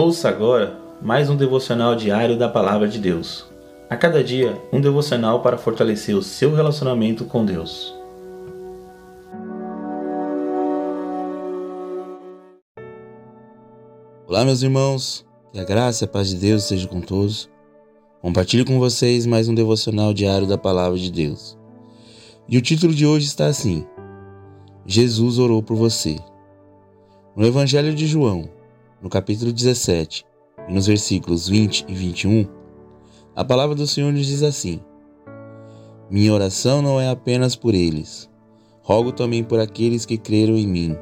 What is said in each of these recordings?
Ouça agora mais um devocional diário da Palavra de Deus. A cada dia, um devocional para fortalecer o seu relacionamento com Deus. Olá, meus irmãos, que a graça e a paz de Deus seja com todos. Compartilho com vocês mais um devocional diário da Palavra de Deus. E o título de hoje está assim: Jesus orou por você. No Evangelho de João, no capítulo 17, e nos versículos 20 e 21, a palavra do Senhor nos diz assim: Minha oração não é apenas por eles, rogo também por aqueles que creram em mim,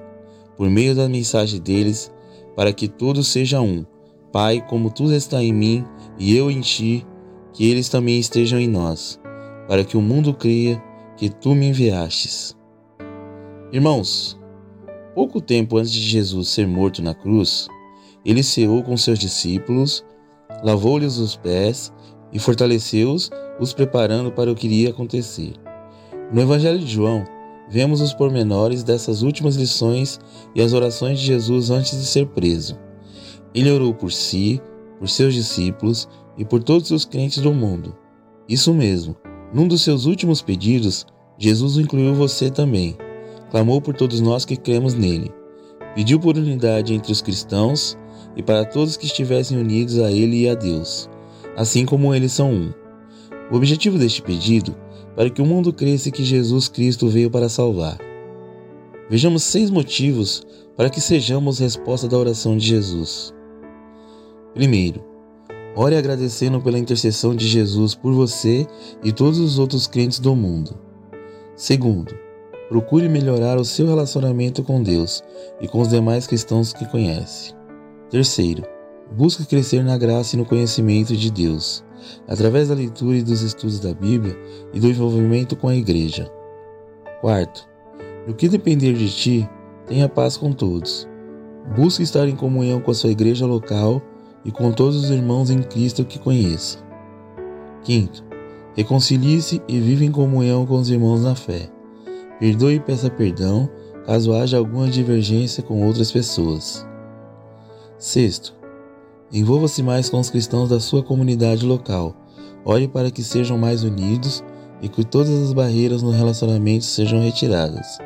por meio da mensagem deles, para que todos sejam um. Pai, como tu está em mim e eu em ti, que eles também estejam em nós, para que o mundo creia que tu me enviastes. Irmãos, pouco tempo antes de Jesus ser morto na cruz, ele ceou com seus discípulos, lavou-lhes os pés e fortaleceu-os, os preparando para o que iria acontecer. No Evangelho de João, vemos os pormenores dessas últimas lições e as orações de Jesus antes de ser preso. Ele orou por si, por seus discípulos e por todos os crentes do mundo. Isso mesmo, num dos seus últimos pedidos, Jesus incluiu você também. Clamou por todos nós que cremos nele. Pediu por unidade entre os cristãos e para todos que estivessem unidos a Ele e a Deus, assim como eles são um. O objetivo deste pedido para que o mundo cresça que Jesus Cristo veio para salvar. Vejamos seis motivos para que sejamos resposta da oração de Jesus. Primeiro, ore agradecendo pela intercessão de Jesus por você e todos os outros crentes do mundo. Segundo, procure melhorar o seu relacionamento com Deus e com os demais cristãos que conhece. Terceiro, busque crescer na graça e no conhecimento de Deus, através da leitura e dos estudos da Bíblia e do envolvimento com a igreja. Quarto, no que depender de ti, tenha paz com todos. Busque estar em comunhão com a sua igreja local e com todos os irmãos em Cristo que conheça. Quinto, reconcilie-se e viva em comunhão com os irmãos na fé. Perdoe e peça perdão caso haja alguma divergência com outras pessoas. Sexto, envolva-se mais com os cristãos da sua comunidade local. Ore para que sejam mais unidos e que todas as barreiras no relacionamento sejam retiradas.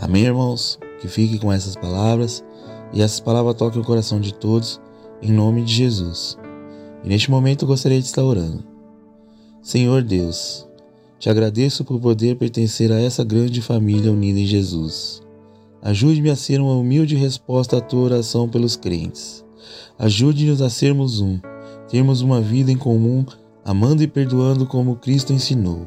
Amém, irmãos? Que fique com essas palavras e essas palavras toquem o coração de todos, em nome de Jesus. E neste momento gostaria de estar orando. Senhor Deus, te agradeço por poder pertencer a essa grande família unida em Jesus. Ajude-me a ser uma humilde resposta à tua oração pelos crentes. Ajude-nos a sermos um, termos uma vida em comum, amando e perdoando como Cristo ensinou.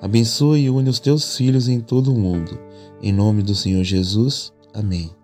Abençoe e une os teus filhos em todo o mundo. Em nome do Senhor Jesus. Amém.